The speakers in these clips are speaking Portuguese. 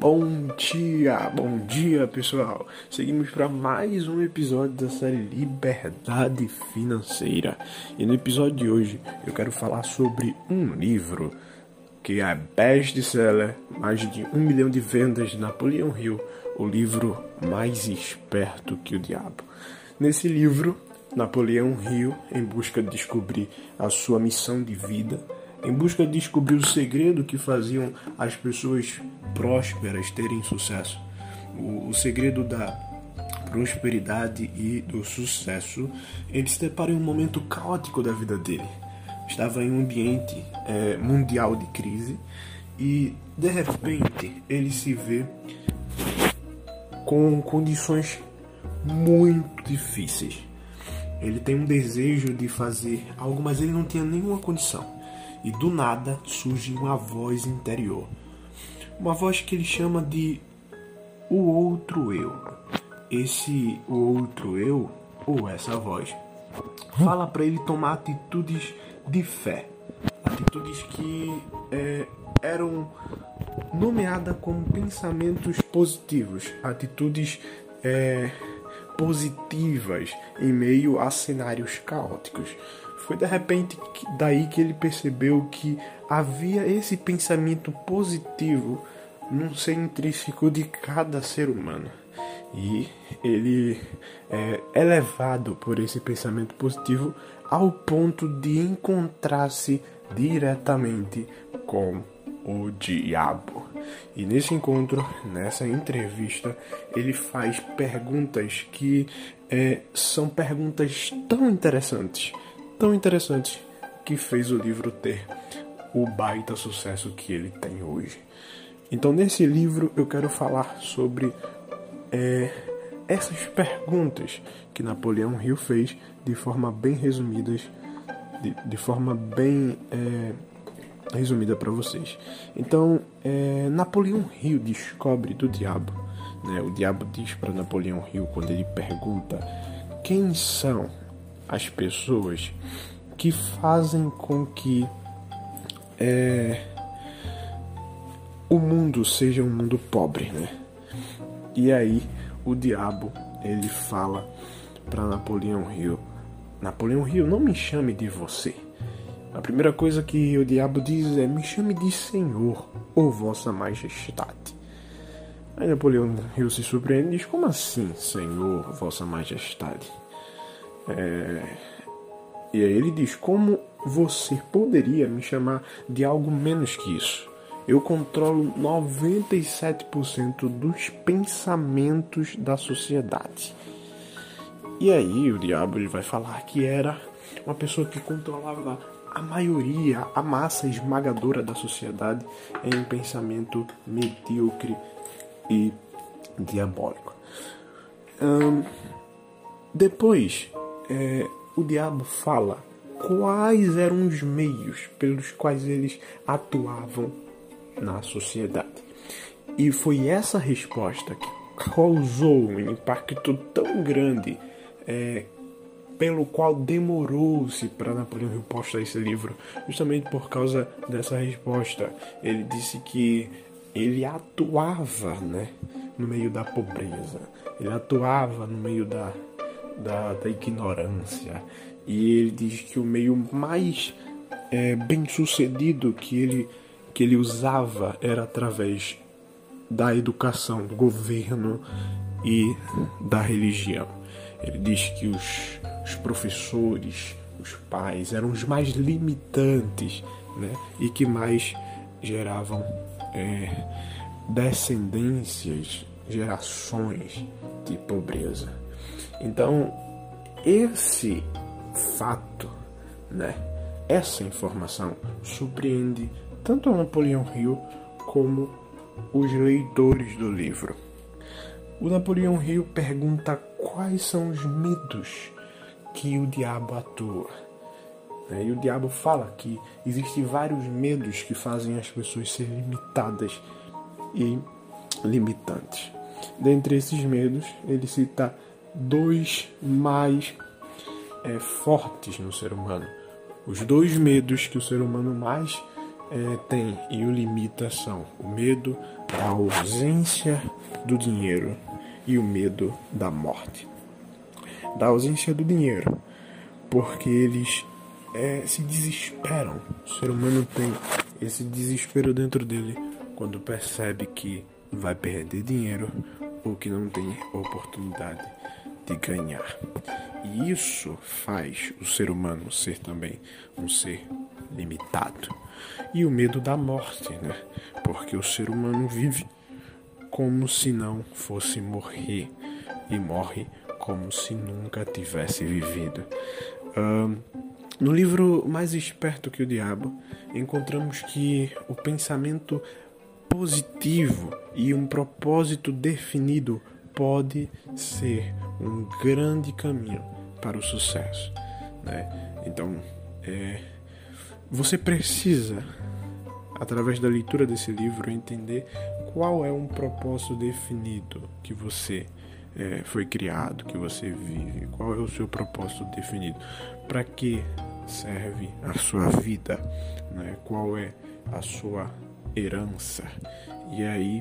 Bom dia, bom dia pessoal. Seguimos para mais um episódio da série Liberdade Financeira. E no episódio de hoje eu quero falar sobre um livro que é best-seller, mais de um milhão de vendas de Napoleão Hill, o livro mais esperto que o diabo. Nesse livro, Napoleão Hill, em busca de descobrir a sua missão de vida, em busca de descobrir o segredo que faziam as pessoas prósperas terem sucesso. O, o segredo da prosperidade e do sucesso, ele se depara em um momento caótico da vida dele. Estava em um ambiente é, mundial de crise e de repente ele se vê com condições muito difíceis. Ele tem um desejo de fazer algo, mas ele não tinha nenhuma condição e do nada surge uma voz interior. Uma voz que ele chama de o outro eu. Esse o outro eu, ou essa voz, fala para ele tomar atitudes de fé. Atitudes que é, eram nomeadas como pensamentos positivos. Atitudes é, positivas em meio a cenários caóticos. Foi de repente daí que ele percebeu que havia esse pensamento positivo no ser intrínseco de cada ser humano. E ele é elevado por esse pensamento positivo ao ponto de encontrar-se diretamente com o diabo. E nesse encontro, nessa entrevista, ele faz perguntas que é, são perguntas tão interessantes tão interessante que fez o livro ter o baita sucesso que ele tem hoje. Então, nesse livro, eu quero falar sobre é, essas perguntas que Napoleão Hill fez de forma bem resumidas, de, de forma bem é, resumida para vocês. Então, é, Napoleão Hill descobre do diabo. Né? O diabo diz para Napoleão Hill quando ele pergunta quem são as pessoas que fazem com que é, o mundo seja um mundo pobre, né? E aí o diabo ele fala para Napoleão Hill: Napoleão Hill, não me chame de você. A primeira coisa que o diabo diz é: me chame de Senhor ou Vossa Majestade. Aí Napoleão Hill se surpreende e diz: como assim, Senhor, Vossa Majestade? É... E aí ele diz: Como você poderia me chamar de algo menos que isso? Eu controlo 97% dos pensamentos da sociedade. E aí o diabo ele vai falar que era uma pessoa que controlava a maioria, a massa esmagadora da sociedade em um pensamento medíocre e diabólico. Depois é, o diabo fala quais eram os meios pelos quais eles atuavam na sociedade. E foi essa resposta que causou um impacto tão grande, é, pelo qual demorou-se para Napoleão Hill postar esse livro, justamente por causa dessa resposta. Ele disse que ele atuava né, no meio da pobreza, ele atuava no meio da da, da ignorância. E ele diz que o meio mais é, bem sucedido que ele, que ele usava era através da educação, do governo e da religião. Ele diz que os, os professores, os pais eram os mais limitantes né? e que mais geravam é, descendências, gerações de pobreza. Então, esse fato, né, essa informação surpreende tanto a Napoleão Hill como os leitores do livro. O Napoleão Hill pergunta quais são os medos que o diabo atua. Né, e o diabo fala que existem vários medos que fazem as pessoas serem limitadas e limitantes. Dentre esses medos, ele cita dois mais é, fortes no ser humano. Os dois medos que o ser humano mais é, tem e o limita são o medo da ausência do dinheiro e o medo da morte. Da ausência do dinheiro, porque eles é, se desesperam. O ser humano tem esse desespero dentro dele quando percebe que vai perder dinheiro ou que não tem oportunidade de ganhar. E isso faz o ser humano ser também um ser limitado. E o medo da morte, né? Porque o ser humano vive como se não fosse morrer e morre como se nunca tivesse vivido. No livro Mais Esperto que o Diabo, encontramos que o pensamento positivo e um propósito definido pode ser um grande caminho para o sucesso. Né? Então, é, você precisa, através da leitura desse livro, entender qual é um propósito definido que você é, foi criado, que você vive, qual é o seu propósito definido, para que serve a sua vida, né? qual é a sua herança. E aí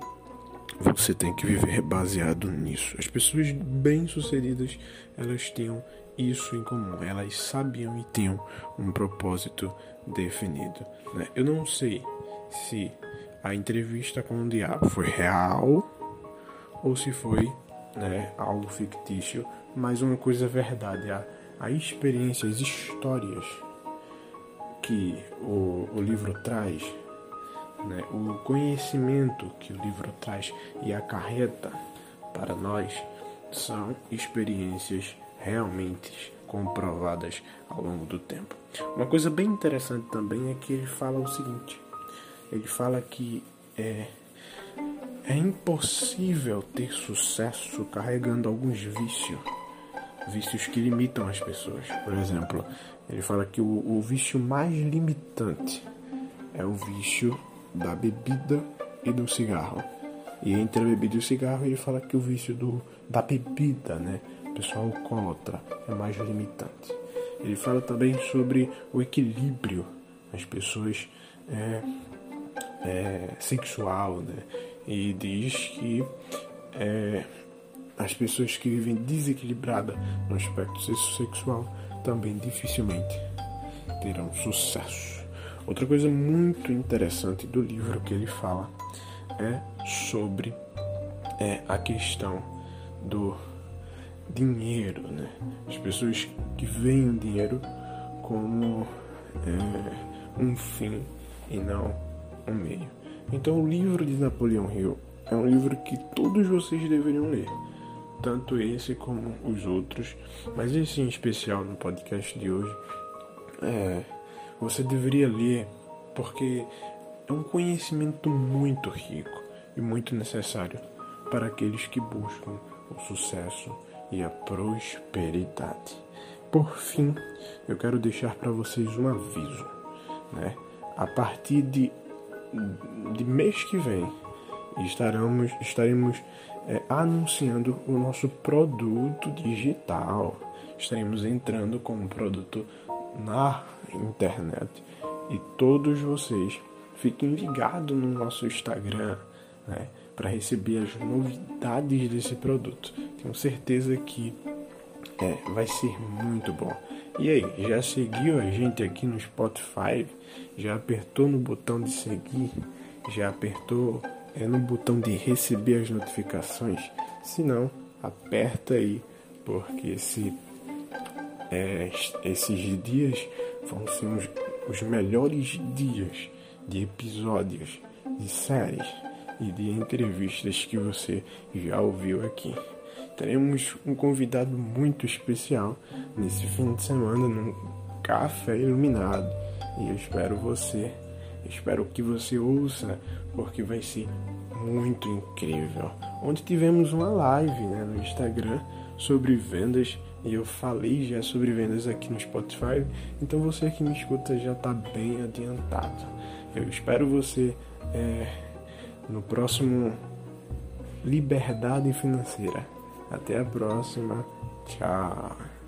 você tem que viver baseado nisso. As pessoas bem-sucedidas, elas tinham isso em comum. Elas sabiam e tinham um propósito definido. Né? Eu não sei se a entrevista com o diabo foi real ou se foi né, algo fictício, mas uma coisa é verdade. A, a experiência, as histórias que o, o livro traz né, o conhecimento que o livro traz e acarreta para nós são experiências realmente comprovadas ao longo do tempo. Uma coisa bem interessante também é que ele fala o seguinte: ele fala que é, é impossível ter sucesso carregando alguns vícios, vícios que limitam as pessoas. Por exemplo, ele fala que o, o vício mais limitante é o vício da bebida e do cigarro. E entre a bebida e o cigarro ele fala que o vício do, da bebida, né, pessoal alcoólatra, é mais limitante. Ele fala também sobre o equilíbrio das pessoas é, é, sexual, né, e diz que é, as pessoas que vivem desequilibradas no aspecto sexual também dificilmente terão sucesso. Outra coisa muito interessante do livro que ele fala é sobre é, a questão do dinheiro, né? As pessoas que veem o dinheiro como é, um fim e não um meio. Então, o livro de Napoleão Hill é um livro que todos vocês deveriam ler, tanto esse como os outros, mas esse em especial no podcast de hoje é você deveria ler, porque é um conhecimento muito rico e muito necessário para aqueles que buscam o sucesso e a prosperidade. Por fim, eu quero deixar para vocês um aviso, né? A partir de, de mês que vem, estaremos, estaremos é, anunciando o nosso produto digital. Estaremos entrando com um produto na internet. E todos vocês fiquem ligados no nosso Instagram né, para receber as novidades desse produto. Tenho certeza que é, vai ser muito bom. E aí, já seguiu a gente aqui no Spotify? Já apertou no botão de seguir? Já apertou é, no botão de receber as notificações? Se não, aperta aí, porque esse é, esses dias vão ser os, os melhores dias de episódios, de séries e de entrevistas que você já ouviu aqui. Teremos um convidado muito especial nesse fim de semana no Café Iluminado e eu espero você, espero que você ouça porque vai ser muito incrível. Onde tivemos uma live né, no Instagram sobre vendas e eu falei já sobre vendas aqui no Spotify, então você que me escuta já está bem adiantado. Eu espero você é, no próximo Liberdade Financeira. Até a próxima. Tchau.